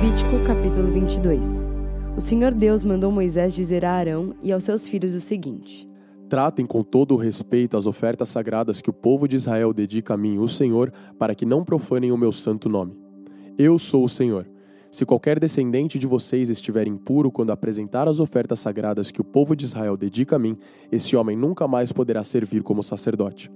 Levítico capítulo 22 O Senhor Deus mandou Moisés dizer a Arão e aos seus filhos o seguinte: Tratem com todo o respeito as ofertas sagradas que o povo de Israel dedica a mim, o Senhor, para que não profanem o meu santo nome. Eu sou o Senhor. Se qualquer descendente de vocês estiver impuro quando apresentar as ofertas sagradas que o povo de Israel dedica a mim, esse homem nunca mais poderá servir como sacerdote.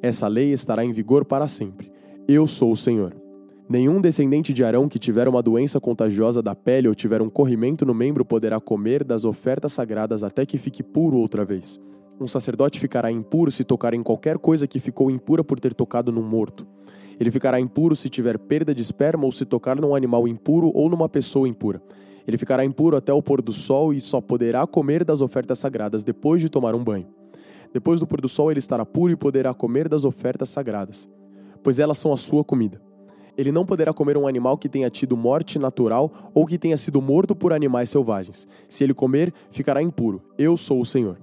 Essa lei estará em vigor para sempre. Eu sou o Senhor. Nenhum descendente de Arão que tiver uma doença contagiosa da pele ou tiver um corrimento no membro poderá comer das ofertas sagradas até que fique puro outra vez. Um sacerdote ficará impuro se tocar em qualquer coisa que ficou impura por ter tocado num morto. Ele ficará impuro se tiver perda de esperma ou se tocar num animal impuro ou numa pessoa impura. Ele ficará impuro até o pôr do sol e só poderá comer das ofertas sagradas depois de tomar um banho. Depois do pôr do sol, ele estará puro e poderá comer das ofertas sagradas, pois elas são a sua comida. Ele não poderá comer um animal que tenha tido morte natural ou que tenha sido morto por animais selvagens. Se ele comer, ficará impuro. Eu sou o Senhor.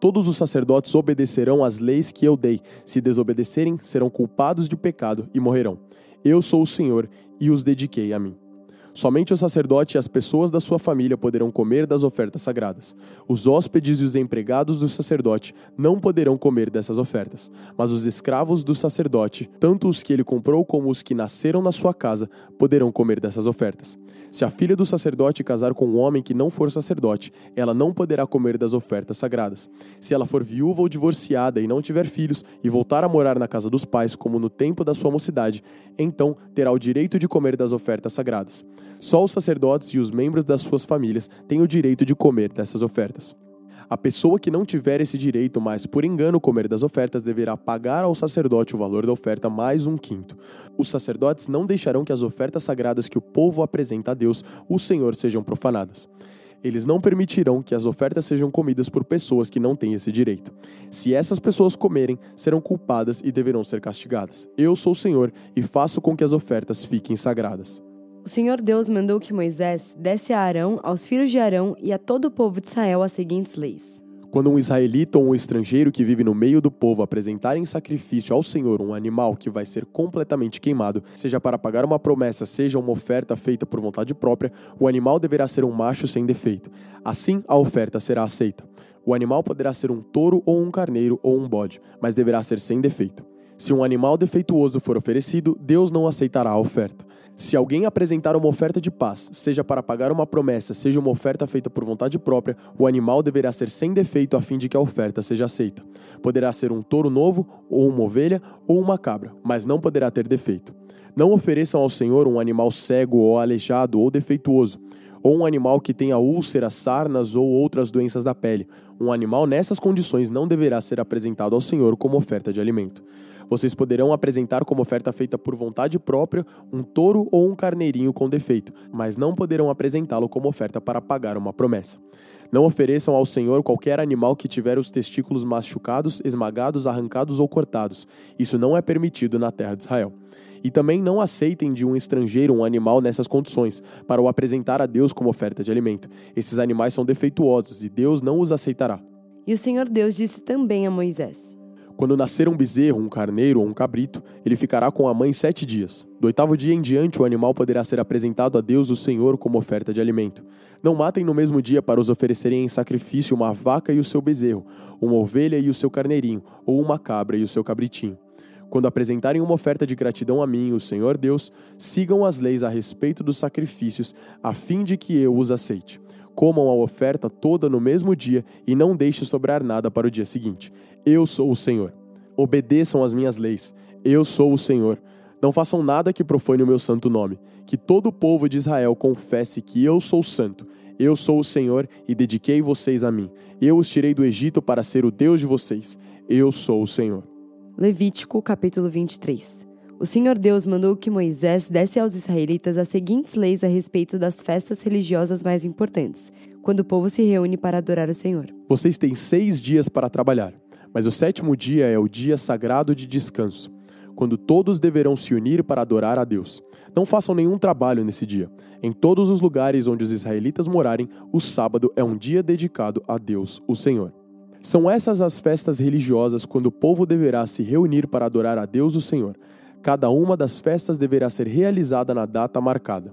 Todos os sacerdotes obedecerão às leis que eu dei. Se desobedecerem, serão culpados de pecado e morrerão. Eu sou o Senhor e os dediquei a mim. Somente o sacerdote e as pessoas da sua família poderão comer das ofertas sagradas. Os hóspedes e os empregados do sacerdote não poderão comer dessas ofertas, mas os escravos do sacerdote, tanto os que ele comprou como os que nasceram na sua casa, poderão comer dessas ofertas. Se a filha do sacerdote casar com um homem que não for sacerdote, ela não poderá comer das ofertas sagradas. Se ela for viúva ou divorciada e não tiver filhos e voltar a morar na casa dos pais, como no tempo da sua mocidade, então terá o direito de comer das ofertas sagradas. Só os sacerdotes e os membros das suas famílias têm o direito de comer dessas ofertas. A pessoa que não tiver esse direito, mas por engano comer das ofertas, deverá pagar ao sacerdote o valor da oferta mais um quinto. Os sacerdotes não deixarão que as ofertas sagradas que o povo apresenta a Deus, o Senhor, sejam profanadas. Eles não permitirão que as ofertas sejam comidas por pessoas que não têm esse direito. Se essas pessoas comerem, serão culpadas e deverão ser castigadas. Eu sou o Senhor e faço com que as ofertas fiquem sagradas. O Senhor Deus mandou que Moisés desse a Arão, aos filhos de Arão e a todo o povo de Israel as seguintes leis. Quando um israelita ou um estrangeiro que vive no meio do povo apresentar em sacrifício ao Senhor um animal que vai ser completamente queimado, seja para pagar uma promessa, seja uma oferta feita por vontade própria, o animal deverá ser um macho sem defeito. Assim, a oferta será aceita. O animal poderá ser um touro ou um carneiro ou um bode, mas deverá ser sem defeito. Se um animal defeituoso for oferecido, Deus não aceitará a oferta. Se alguém apresentar uma oferta de paz, seja para pagar uma promessa, seja uma oferta feita por vontade própria, o animal deverá ser sem defeito a fim de que a oferta seja aceita. Poderá ser um touro novo, ou uma ovelha, ou uma cabra, mas não poderá ter defeito. Não ofereçam ao Senhor um animal cego ou aleijado ou defeituoso, ou um animal que tenha úlceras, sarnas ou outras doenças da pele. Um animal nessas condições não deverá ser apresentado ao Senhor como oferta de alimento. Vocês poderão apresentar como oferta feita por vontade própria um touro ou um carneirinho com defeito, mas não poderão apresentá-lo como oferta para pagar uma promessa. Não ofereçam ao Senhor qualquer animal que tiver os testículos machucados, esmagados, arrancados ou cortados. Isso não é permitido na terra de Israel. E também não aceitem de um estrangeiro um animal nessas condições, para o apresentar a Deus como oferta de alimento. Esses animais são defeituosos e Deus não os aceitará. E o Senhor Deus disse também a Moisés: quando nascer um bezerro, um carneiro ou um cabrito, ele ficará com a mãe sete dias. Do oitavo dia em diante, o animal poderá ser apresentado a Deus, o Senhor, como oferta de alimento. Não matem no mesmo dia para os oferecerem em sacrifício uma vaca e o seu bezerro, uma ovelha e o seu carneirinho, ou uma cabra e o seu cabritinho. Quando apresentarem uma oferta de gratidão a mim, o Senhor Deus, sigam as leis a respeito dos sacrifícios, a fim de que eu os aceite. Comam a oferta toda no mesmo dia e não deixe sobrar nada para o dia seguinte. Eu sou o Senhor. Obedeçam às minhas leis. Eu sou o Senhor. Não façam nada que profane o meu santo nome. Que todo o povo de Israel confesse que eu sou santo. Eu sou o Senhor e dediquei vocês a mim. Eu os tirei do Egito para ser o Deus de vocês. Eu sou o Senhor. Levítico capítulo 23 o Senhor Deus mandou que Moisés desse aos israelitas as seguintes leis a respeito das festas religiosas mais importantes, quando o povo se reúne para adorar o Senhor. Vocês têm seis dias para trabalhar, mas o sétimo dia é o dia sagrado de descanso, quando todos deverão se unir para adorar a Deus. Não façam nenhum trabalho nesse dia. Em todos os lugares onde os israelitas morarem, o sábado é um dia dedicado a Deus, o Senhor. São essas as festas religiosas quando o povo deverá se reunir para adorar a Deus, o Senhor. Cada uma das festas deverá ser realizada na data marcada.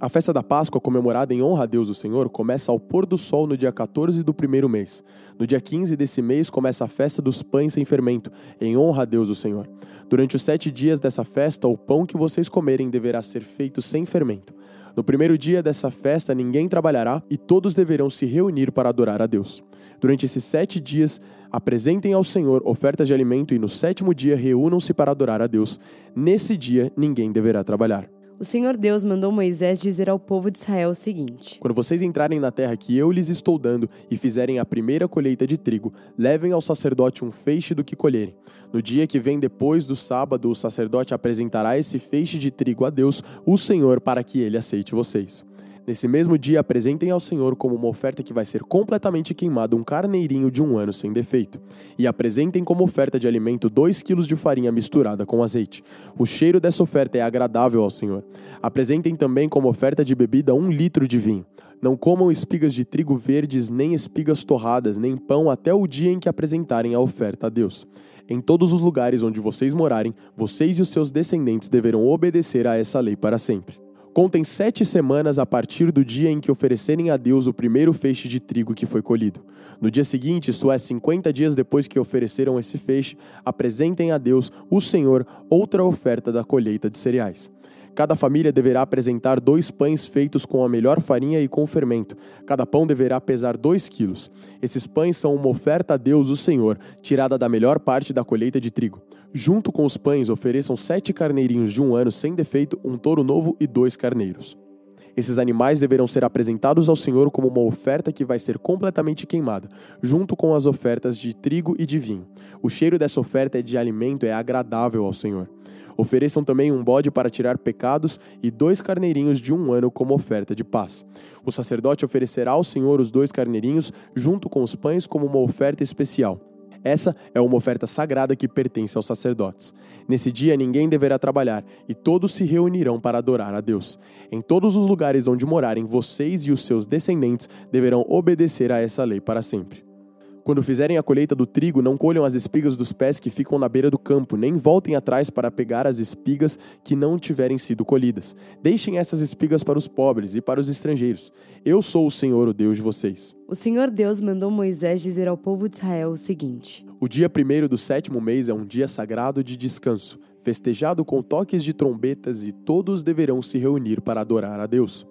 A festa da Páscoa, comemorada em honra a Deus o Senhor, começa ao pôr do sol no dia 14 do primeiro mês. No dia 15 desse mês começa a festa dos pães sem fermento, em honra a Deus o Senhor. Durante os sete dias dessa festa, o pão que vocês comerem deverá ser feito sem fermento. No primeiro dia dessa festa, ninguém trabalhará e todos deverão se reunir para adorar a Deus. Durante esses sete dias, apresentem ao Senhor ofertas de alimento e no sétimo dia reúnam-se para adorar a Deus. Nesse dia, ninguém deverá trabalhar o Senhor Deus mandou Moisés dizer ao povo de Israel o seguinte: Quando vocês entrarem na terra que eu lhes estou dando e fizerem a primeira colheita de trigo, levem ao sacerdote um feixe do que colherem. No dia que vem depois do sábado, o sacerdote apresentará esse feixe de trigo a Deus, o Senhor, para que ele aceite vocês. Nesse mesmo dia, apresentem ao Senhor como uma oferta que vai ser completamente queimada um carneirinho de um ano sem defeito. E apresentem como oferta de alimento dois quilos de farinha misturada com azeite. O cheiro dessa oferta é agradável ao Senhor. Apresentem também como oferta de bebida um litro de vinho. Não comam espigas de trigo verdes, nem espigas torradas, nem pão até o dia em que apresentarem a oferta a Deus. Em todos os lugares onde vocês morarem, vocês e os seus descendentes deverão obedecer a essa lei para sempre. Contem sete semanas a partir do dia em que oferecerem a Deus o primeiro feixe de trigo que foi colhido. No dia seguinte, isto é, 50 dias depois que ofereceram esse feixe, apresentem a Deus, o Senhor, outra oferta da colheita de cereais. Cada família deverá apresentar dois pães feitos com a melhor farinha e com fermento. Cada pão deverá pesar dois quilos. Esses pães são uma oferta a Deus, o Senhor, tirada da melhor parte da colheita de trigo. Junto com os pães, ofereçam sete carneirinhos de um ano sem defeito, um touro novo e dois carneiros. Esses animais deverão ser apresentados ao Senhor como uma oferta que vai ser completamente queimada, junto com as ofertas de trigo e de vinho. O cheiro dessa oferta de alimento é agradável ao Senhor. Ofereçam também um bode para tirar pecados e dois carneirinhos de um ano como oferta de paz. O sacerdote oferecerá ao Senhor os dois carneirinhos junto com os pães como uma oferta especial. Essa é uma oferta sagrada que pertence aos sacerdotes. Nesse dia ninguém deverá trabalhar e todos se reunirão para adorar a Deus. Em todos os lugares onde morarem, vocês e os seus descendentes deverão obedecer a essa lei para sempre. Quando fizerem a colheita do trigo, não colham as espigas dos pés que ficam na beira do campo, nem voltem atrás para pegar as espigas que não tiverem sido colhidas. Deixem essas espigas para os pobres e para os estrangeiros. Eu sou o Senhor, o Deus de vocês. O Senhor Deus mandou Moisés dizer ao povo de Israel o seguinte: O dia primeiro do sétimo mês é um dia sagrado de descanso, festejado com toques de trombetas, e todos deverão se reunir para adorar a Deus.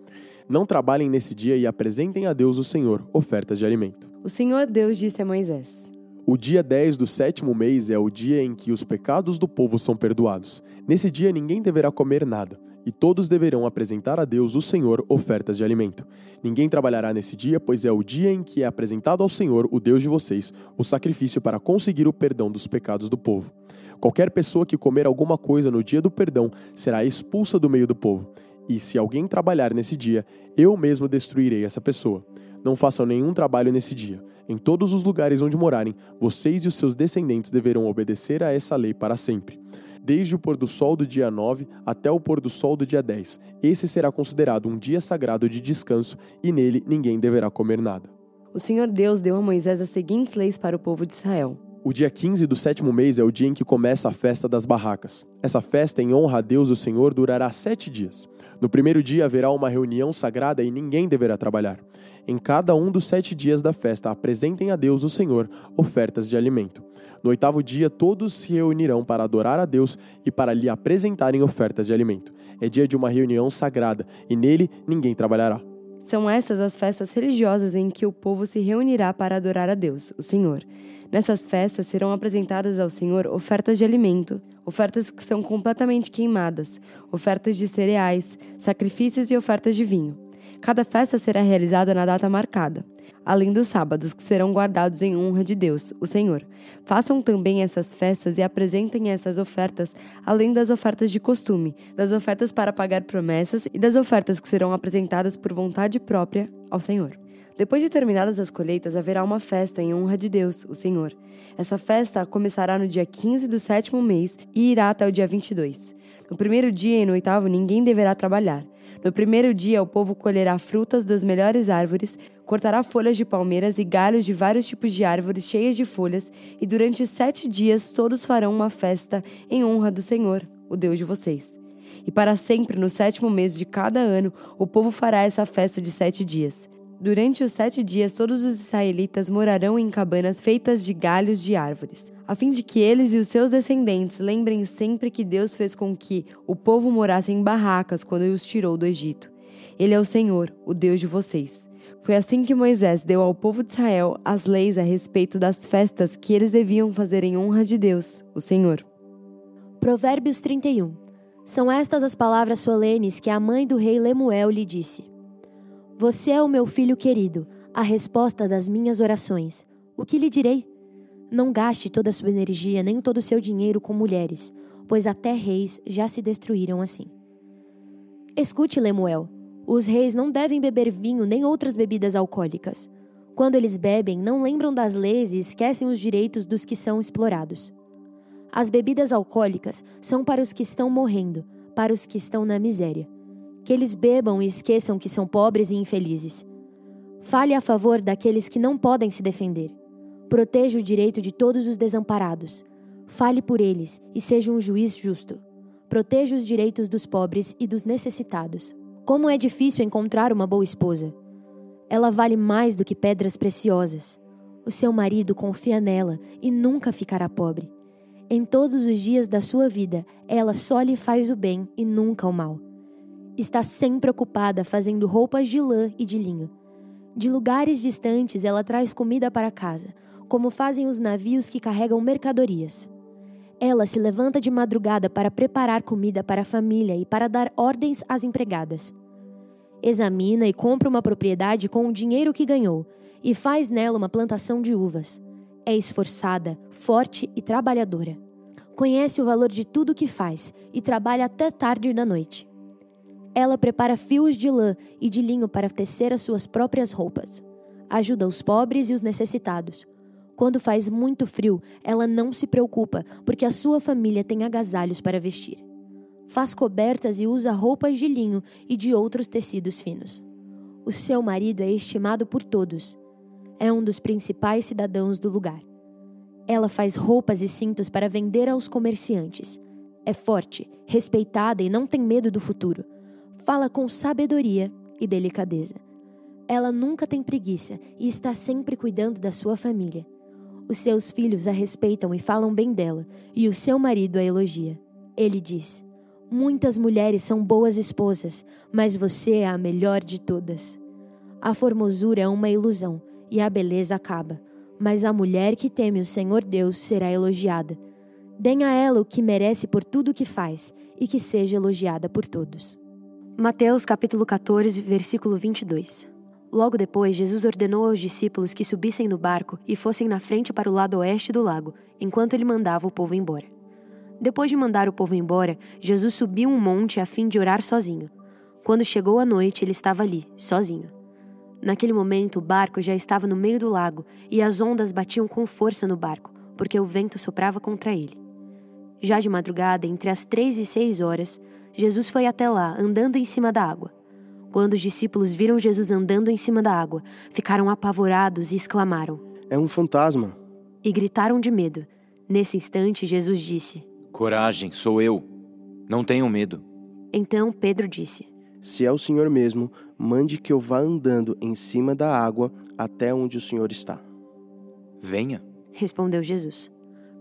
Não trabalhem nesse dia e apresentem a Deus o Senhor ofertas de alimento. O Senhor Deus disse a Moisés: O dia 10 do sétimo mês é o dia em que os pecados do povo são perdoados. Nesse dia ninguém deverá comer nada, e todos deverão apresentar a Deus o Senhor ofertas de alimento. Ninguém trabalhará nesse dia, pois é o dia em que é apresentado ao Senhor, o Deus de vocês, o sacrifício para conseguir o perdão dos pecados do povo. Qualquer pessoa que comer alguma coisa no dia do perdão será expulsa do meio do povo. E se alguém trabalhar nesse dia, eu mesmo destruirei essa pessoa. Não façam nenhum trabalho nesse dia. Em todos os lugares onde morarem, vocês e os seus descendentes deverão obedecer a essa lei para sempre. Desde o pôr do sol do dia 9 até o pôr do sol do dia 10. Esse será considerado um dia sagrado de descanso e nele ninguém deverá comer nada. O Senhor Deus deu a Moisés as seguintes leis para o povo de Israel. O dia 15 do sétimo mês é o dia em que começa a festa das barracas. Essa festa, em honra a Deus o Senhor, durará sete dias. No primeiro dia haverá uma reunião sagrada e ninguém deverá trabalhar. Em cada um dos sete dias da festa, apresentem a Deus o Senhor ofertas de alimento. No oitavo dia, todos se reunirão para adorar a Deus e para lhe apresentarem ofertas de alimento. É dia de uma reunião sagrada e nele ninguém trabalhará. São essas as festas religiosas em que o povo se reunirá para adorar a Deus, o Senhor. Nessas festas serão apresentadas ao Senhor ofertas de alimento, ofertas que são completamente queimadas, ofertas de cereais, sacrifícios e ofertas de vinho. Cada festa será realizada na data marcada, além dos sábados que serão guardados em honra de Deus, o Senhor. Façam também essas festas e apresentem essas ofertas, além das ofertas de costume, das ofertas para pagar promessas e das ofertas que serão apresentadas por vontade própria ao Senhor. Depois de terminadas as colheitas, haverá uma festa em honra de Deus, o Senhor. Essa festa começará no dia 15 do sétimo mês e irá até o dia 22. No primeiro dia e no oitavo, ninguém deverá trabalhar. No primeiro dia, o povo colherá frutas das melhores árvores, cortará folhas de palmeiras e galhos de vários tipos de árvores cheias de folhas, e durante sete dias todos farão uma festa em honra do Senhor, o Deus de vocês. E para sempre, no sétimo mês de cada ano, o povo fará essa festa de sete dias. Durante os sete dias, todos os israelitas morarão em cabanas feitas de galhos de árvores, a fim de que eles e os seus descendentes lembrem sempre que Deus fez com que o povo morasse em barracas quando os tirou do Egito. Ele é o Senhor, o Deus de vocês. Foi assim que Moisés deu ao povo de Israel as leis a respeito das festas que eles deviam fazer em honra de Deus, o Senhor. Provérbios 31. São estas as palavras solenes que a mãe do rei Lemuel lhe disse. Você é o meu filho querido, a resposta das minhas orações. O que lhe direi? Não gaste toda a sua energia nem todo o seu dinheiro com mulheres, pois até reis já se destruíram assim. Escute, Lemuel. Os reis não devem beber vinho nem outras bebidas alcoólicas. Quando eles bebem, não lembram das leis e esquecem os direitos dos que são explorados. As bebidas alcoólicas são para os que estão morrendo, para os que estão na miséria que eles bebam e esqueçam que são pobres e infelizes. Fale a favor daqueles que não podem se defender. Proteja o direito de todos os desamparados. Fale por eles e seja um juiz justo. Proteja os direitos dos pobres e dos necessitados. Como é difícil encontrar uma boa esposa. Ela vale mais do que pedras preciosas. O seu marido confia nela e nunca ficará pobre. Em todos os dias da sua vida, ela só lhe faz o bem e nunca o mal está sempre ocupada fazendo roupas de lã e de linho. De lugares distantes, ela traz comida para casa, como fazem os navios que carregam mercadorias. Ela se levanta de madrugada para preparar comida para a família e para dar ordens às empregadas. Examina e compra uma propriedade com o dinheiro que ganhou e faz nela uma plantação de uvas. É esforçada, forte e trabalhadora. Conhece o valor de tudo que faz e trabalha até tarde da noite. Ela prepara fios de lã e de linho para tecer as suas próprias roupas. Ajuda os pobres e os necessitados. Quando faz muito frio, ela não se preocupa, porque a sua família tem agasalhos para vestir. Faz cobertas e usa roupas de linho e de outros tecidos finos. O seu marido é estimado por todos. É um dos principais cidadãos do lugar. Ela faz roupas e cintos para vender aos comerciantes. É forte, respeitada e não tem medo do futuro fala com sabedoria e delicadeza. Ela nunca tem preguiça e está sempre cuidando da sua família. Os seus filhos a respeitam e falam bem dela, e o seu marido a elogia. Ele diz: Muitas mulheres são boas esposas, mas você é a melhor de todas. A formosura é uma ilusão e a beleza acaba, mas a mulher que teme o Senhor Deus será elogiada. Deem a ela o que merece por tudo o que faz e que seja elogiada por todos. Mateus capítulo 14, versículo 22. Logo depois, Jesus ordenou aos discípulos que subissem no barco e fossem na frente para o lado oeste do lago, enquanto ele mandava o povo embora. Depois de mandar o povo embora, Jesus subiu um monte a fim de orar sozinho. Quando chegou a noite, ele estava ali, sozinho. Naquele momento, o barco já estava no meio do lago e as ondas batiam com força no barco, porque o vento soprava contra ele. Já de madrugada, entre as três e seis horas, Jesus foi até lá, andando em cima da água. Quando os discípulos viram Jesus andando em cima da água, ficaram apavorados e exclamaram: É um fantasma! E gritaram de medo. Nesse instante, Jesus disse: Coragem, sou eu. Não tenham medo. Então Pedro disse: Se é o Senhor mesmo, mande que eu vá andando em cima da água até onde o Senhor está. Venha, respondeu Jesus.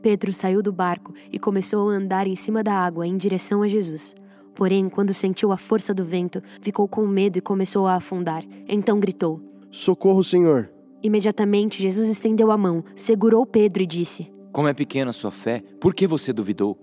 Pedro saiu do barco e começou a andar em cima da água em direção a Jesus. Porém, quando sentiu a força do vento, ficou com medo e começou a afundar. Então gritou: Socorro, Senhor! Imediatamente Jesus estendeu a mão, segurou Pedro e disse: Como é pequena a sua fé, por que você duvidou?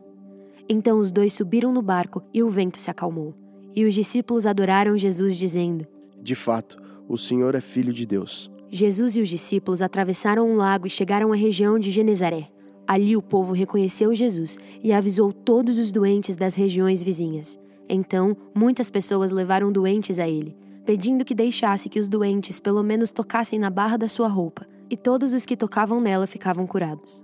Então os dois subiram no barco e o vento se acalmou. E os discípulos adoraram Jesus, dizendo: De fato, o Senhor é filho de Deus. Jesus e os discípulos atravessaram um lago e chegaram à região de Genezaré. Ali o povo reconheceu Jesus e avisou todos os doentes das regiões vizinhas. Então, muitas pessoas levaram doentes a ele, pedindo que deixasse que os doentes pelo menos tocassem na barra da sua roupa, e todos os que tocavam nela ficavam curados.